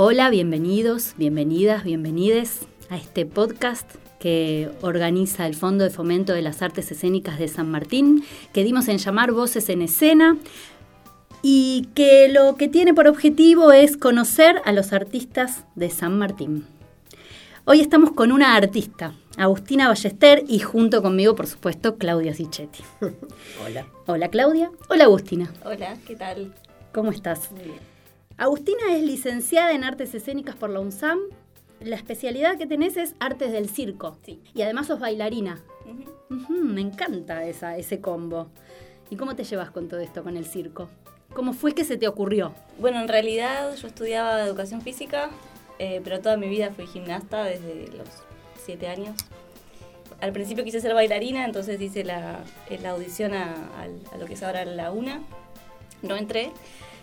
Hola, bienvenidos, bienvenidas, bienvenides a este podcast que organiza el Fondo de Fomento de las Artes Escénicas de San Martín, que dimos en llamar Voces en Escena, y que lo que tiene por objetivo es conocer a los artistas de San Martín. Hoy estamos con una artista, Agustina Ballester, y junto conmigo, por supuesto, Claudia Sichetti. Hola. Hola Claudia. Hola Agustina. Hola, ¿qué tal? ¿Cómo estás? Muy bien. Agustina es licenciada en Artes Escénicas por la UNSAM. La especialidad que tenés es Artes del Circo. Sí. Y además sos bailarina. Ujú. Ujú, me encanta esa, ese combo. ¿Y cómo te llevas con todo esto, con el circo? ¿Cómo fue que se te ocurrió? Bueno, en realidad yo estudiaba educación física, eh, pero toda mi vida fui gimnasta desde los siete años. Al principio quise ser bailarina, entonces hice la, la audición a, al- a lo que es ahora la UNA. No entré,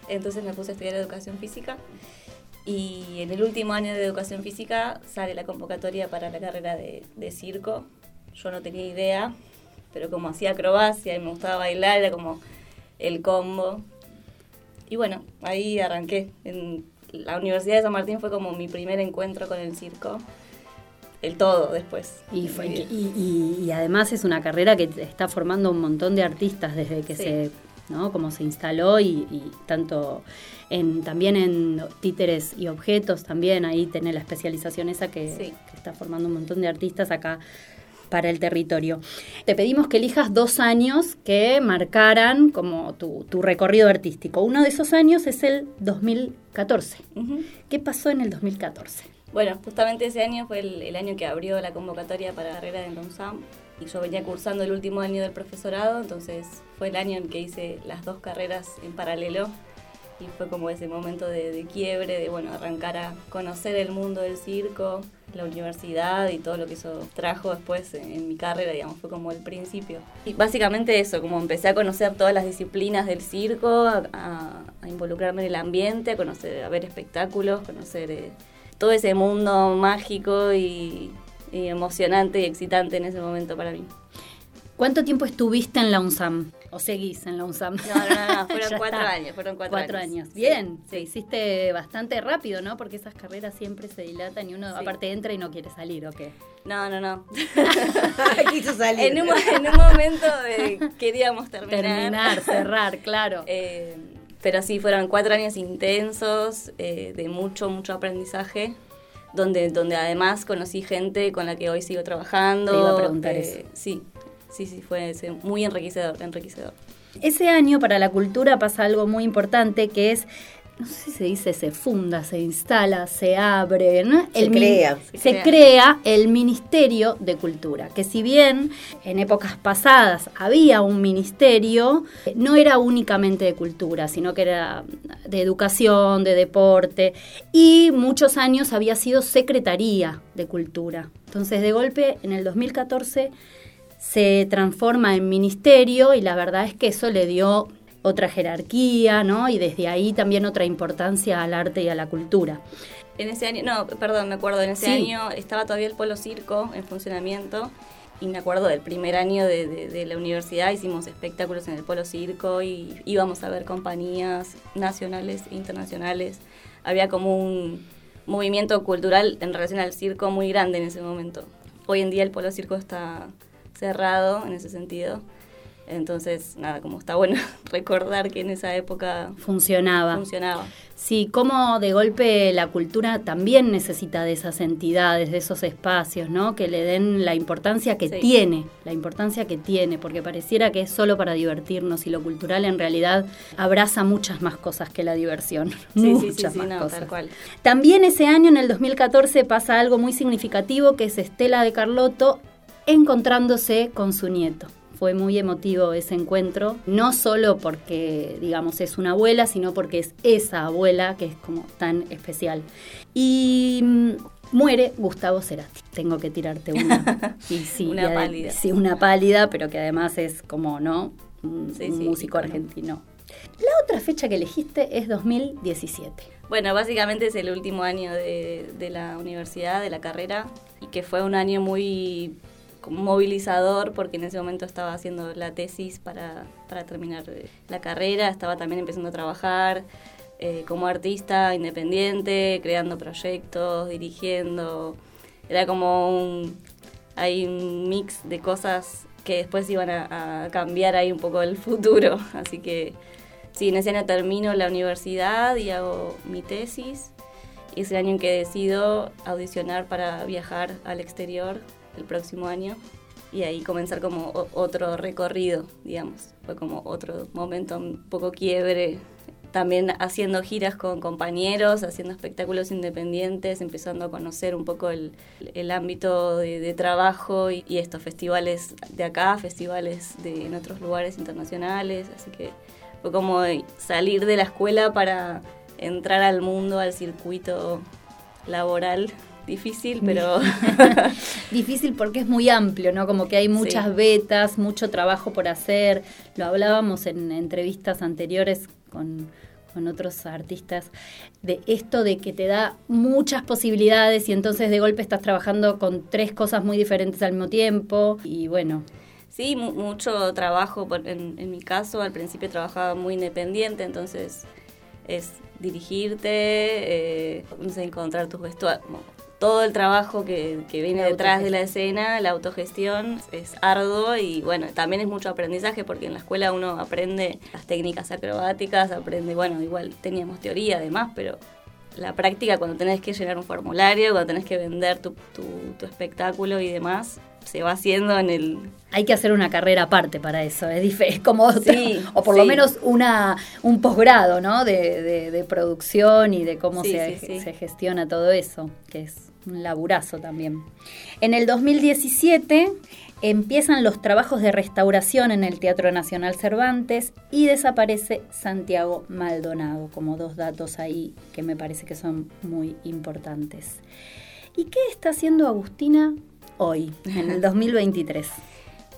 entonces me puse a estudiar educación física. Y en el último año de educación física sale la convocatoria para la carrera de, de circo. Yo no tenía idea, pero como hacía acrobacia y me gustaba bailar, era como el combo. Y bueno, ahí arranqué. En la Universidad de San Martín fue como mi primer encuentro con el circo. El todo después. Y, fue- Muy y, bien. y- y además es una carrera que está formando un montón de artistas desde que Sí. se, ¿no? Como se instaló y, y tanto en, también en títeres y objetos también ahí tenés la especialización esa que, Sí. que está formando un montón de artistas acá para el territorio. Te pedimos que elijas dos años que marcaran como tu, tu recorrido artístico. Uno de esos años es el 2014. Ujú. ¿Qué pasó en el 2014? Bueno, justamente ese año fue el, año que abrió la convocatoria para la carrera de LONSAM y yo venía cursando el último año del profesorado, entonces fue el año en que hice las dos carreras en paralelo y fue como ese momento de, quiebre, de bueno, arrancar a conocer el mundo del circo, la universidad y todo lo que eso trajo después en, mi carrera, digamos, fue como el principio. Y básicamente eso, como empecé a conocer todas las disciplinas del circo, a involucrarme en el ambiente, a conocer, a ver espectáculos, conocer eh, todo ese mundo mágico y, y emocionante y excitante en ese momento para mí. ¿Cuánto tiempo estuviste en la UNSAM? ¿O seguís en la UNSAM? No, no, no, fueron cuatro está. años, fueron cuatro, Cuatro años. años. Bien, Sí, te hiciste bastante rápido, ¿no? Porque esas carreras siempre se dilatan y uno Sí. aparte entra y no quiere salir, ¿o qué? No, no, no. Quiso salir. en, un, en un momento eh, queríamos terminar. Terminar, cerrar, claro. Eh, pero sí, fueron cuatro años intensos, eh, de mucho, mucho aprendizaje, donde, donde además conocí gente con la que hoy sigo trabajando. Te iba a preguntar eh, eso. Sí, sí, sí, fue muy enriquecedor, enriquecedor. Ese año para la cultura pasa algo muy importante que es, no sé si se dice se funda, se instala, se abre, ¿no? Se crea. Se, Se crea. crea el Ministerio de Cultura, que si bien en épocas pasadas había un ministerio, no era únicamente de cultura, sino que era de educación, de deporte, y muchos años había sido Secretaría de Cultura. Entonces, de golpe, en el 2014 se transforma en ministerio y la verdad es que eso le dio otra jerarquía, ¿no? Y desde ahí también otra importancia al arte y a la cultura. En ese año, no, perdón, me acuerdo, en ese Sí. año estaba todavía el Polo Circo en funcionamiento y me acuerdo del primer año de, de- de la universidad, hicimos espectáculos en el Polo Circo y íbamos a ver compañías nacionales e internacionales. Había como un movimiento cultural en relación al circo muy grande en ese momento. Hoy en día el Polo Circo está cerrado en ese sentido. Entonces, nada, como está bueno recordar que en esa época Funcionaba. funcionaba. Sí, como de golpe la cultura también necesita de esas entidades, de esos espacios, ¿no? Que le den la importancia que Sí. tiene, la importancia que tiene, porque pareciera que es solo para divertirnos y lo cultural en realidad abraza muchas más cosas que la diversión. Sí, muchas sí, más no, cosas. tal cual. También ese año, en el 2014, pasa algo muy significativo que es Estela de Carlotto encontrándose con su nieto. Fue muy emotivo ese encuentro, no solo porque, digamos, es una abuela, sino porque es esa abuela que es como tan especial. Y mm, muere Gustavo Cerati. Tengo que tirarte una. Y sí, una pálida. Sí, una pálida, pero que además es como, ¿no? Un, músico argentino. La otra fecha que elegiste es 2017. Bueno, básicamente es el último año de, de la universidad, de la carrera, y que fue un año muy movilizador porque en ese momento estaba haciendo la tesis para, para terminar la carrera, estaba también empezando a trabajar eh, como artista independiente, creando proyectos, dirigiendo. Era como un, hay un mix de cosas que después iban a, cambiar ahí un poco el futuro. Así que sí, en ese año termino la universidad y hago mi tesis. Y es el año en que decido audicionar para viajar al exterior el próximo año y ahí comenzar como otro recorrido, digamos. Fue como otro momento un poco quiebre. También haciendo giras con compañeros, haciendo espectáculos independientes, empezando a conocer un poco el, el ámbito de, trabajo y, estos festivales de acá, festivales de, en otros lugares internacionales. Así que fue como salir de la escuela para entrar al mundo, al circuito laboral difícil, pero... difícil porque es muy amplio, ¿no? Como que hay muchas vetas, mucho trabajo por hacer. Lo hablábamos en entrevistas anteriores con, con otros artistas, de esto de que te da muchas posibilidades y entonces de golpe estás trabajando con tres cosas muy diferentes al mismo tiempo y bueno. Sí, mucho trabajo, en, en mi caso al principio trabajaba muy independiente, entonces es dirigirte, eh, encontrar tus vestuarios, todo el trabajo que, viene detrás de la escena, la autogestión, es arduo y bueno, también es mucho aprendizaje porque en la escuela uno aprende las técnicas acrobáticas, aprende, bueno, igual teníamos teoría además, pero la práctica cuando tenés que llenar un formulario, cuando tenés que vender tu, tu, espectáculo y demás, se va haciendo en el... Hay que hacer una carrera aparte para eso, es, es como, sí, o por lo menos una un posgrado, ¿no? De, de, producción y de cómo se, se gestiona todo eso, que es un laburazo también. En el 2017 empiezan los trabajos de restauración en el Teatro Nacional Cervantes y desaparece Santiago Maldonado, como dos datos ahí que me parece que son muy importantes. ¿Y qué está haciendo Agustina hoy, en el 2023?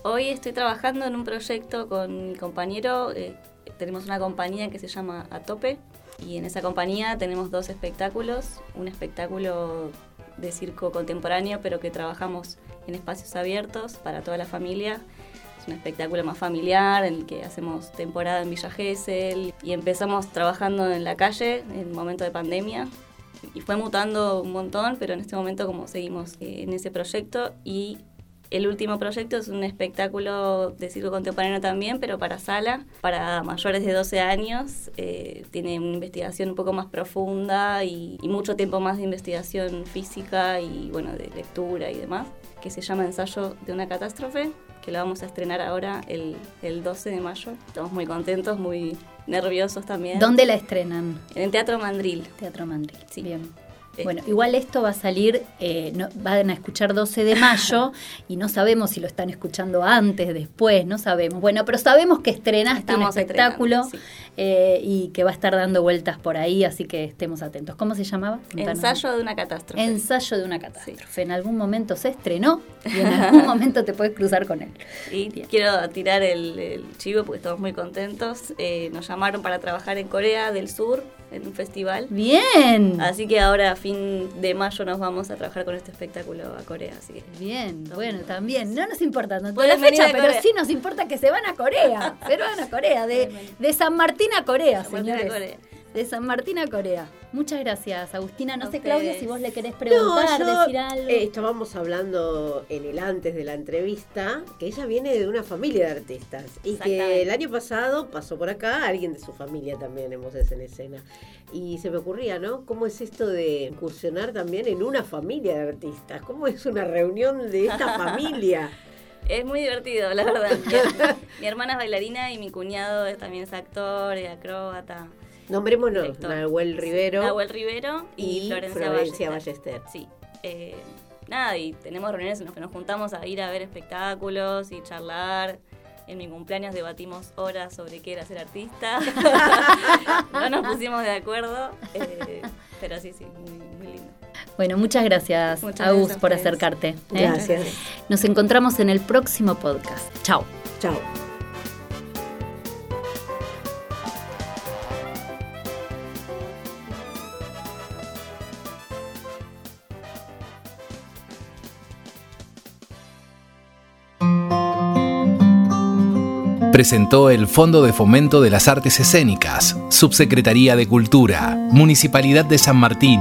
Hoy estoy trabajando en un proyecto con mi compañero, eh, tenemos una compañía que se llama Atope y en esa compañía tenemos dos espectáculos, un espectáculo de circo contemporáneo, pero que trabajamos en espacios abiertos para toda la familia. Es un espectáculo más familiar en el que hacemos temporada en Villa Gesell y empezamos trabajando en la calle en el momento de pandemia y fue mutando un montón, pero en este momento como seguimos eh, en ese proyecto y el último proyecto es un espectáculo de circo contemporáneo también, pero para sala, para mayores de 12 años. Eh, tiene una investigación un poco más profunda y, mucho tiempo más de investigación física y bueno, de lectura y demás, que se llama Ensayo de una catástrofe, que lo vamos a estrenar ahora el, el 12 de mayo. Estamos muy contentos, muy nerviosos también. ¿Dónde la estrenan? En el Teatro Mandril. Teatro Mandril, sí. Bien. Bueno, igual esto va a salir, eh, van a escuchar 12 de mayo y no sabemos si lo están escuchando antes, después, no sabemos. Bueno, pero sabemos que estrenaste un espectáculo eh, y que va a estar dando vueltas por ahí, así que estemos atentos. ¿Cómo se llamaba? Ensayo de una catástrofe. Ensayo de una catástrofe. En algún momento se estrenó y en algún momento te puedes cruzar con él. Y quiero tirar el, chivo porque estamos muy contentos. Eh, nos llamaron para trabajar en Corea del Sur en un festival. Bien. Así que ahora a fin de mayo nos vamos a trabajar con este espectáculo a Corea. Así Bien, bueno, también. No nos importa tanto la fecha, pero sí nos importa que se van a Corea. se van a Corea, de, de San Martín a Corea, San Martín A Corea de San Martín a Corea. Muchas gracias, Agustina. No sé, Claudia, si vos le querés preguntar, decir algo. Eh, estábamos hablando en el antes de la entrevista que ella viene de una familia de artistas y que el año pasado pasó por acá alguien de su familia también en Voces en Escena. Y se me ocurría, ¿no? ¿Cómo es esto de incursionar también en una familia de artistas? ¿Cómo es una reunión de esta familia? Es muy divertido, la verdad. mi hermana es bailarina y mi cuñado también es actor y acróbata. Nombrémonos, Nahuel Rivero. Nahuel Rivero y, Florencia, Ballester. Sí. Eh, nada, y tenemos reuniones en las que nos juntamos a ir a ver espectáculos y charlar. En mi cumpleaños debatimos horas sobre qué era ser artista. no nos pusimos de acuerdo, eh, pero sí, sí, muy, lindo. Bueno, muchas gracias, Agus, por acercarte. ¿eh? Gracias. Nos encontramos en el próximo podcast. Chao. Chao. Presentó el Fondo de Fomento de las Artes Escénicas, Subsecretaría de Cultura, Municipalidad de San Martín.